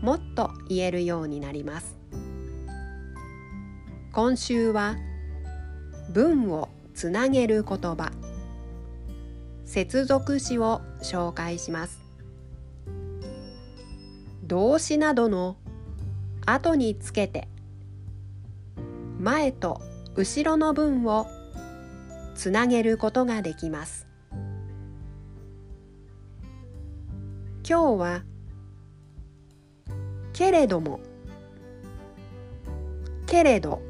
もっと言えるようになります。今週は文をつなげる言葉。接続詞を紹介します。動詞などの後につけて前と後ろの文をつなげることができます。今日はけれども。けれど。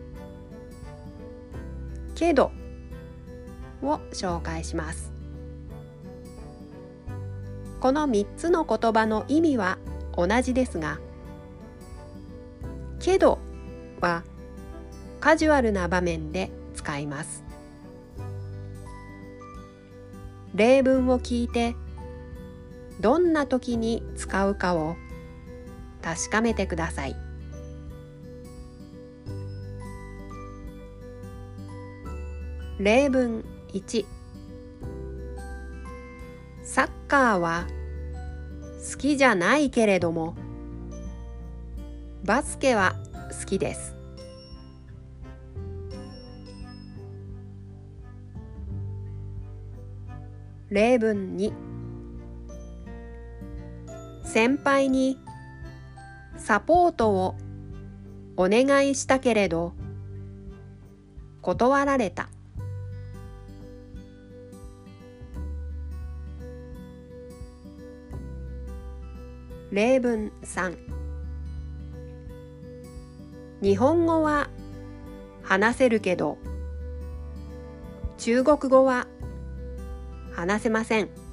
けど。を紹介します。この3つの言葉の意味は同じですがけどはカジュアルな場面で使います。例文を聞いてどんな時に使うかを確かめてください。例文1サッカーは好きじゃないけれどもバスケは好きです。例文2先輩にサポートをお願いしたけれど断られた。例文3日本語は話せるけど中国語は話せません。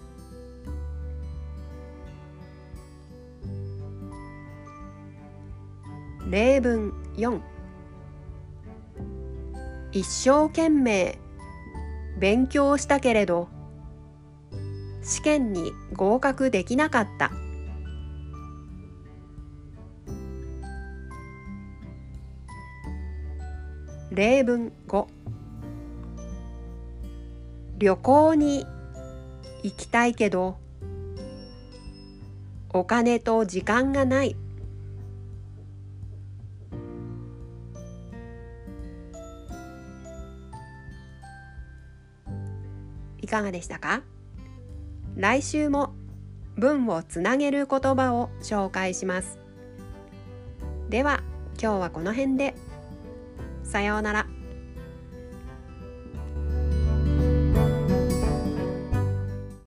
例文4一生懸命勉強したけれど試験に合格できなかった。例文5旅行に行きたいけどお金と時間がない。いかがでしたか？来週も文をつなげる言葉を紹介します。では今日はこの辺で。さようなら。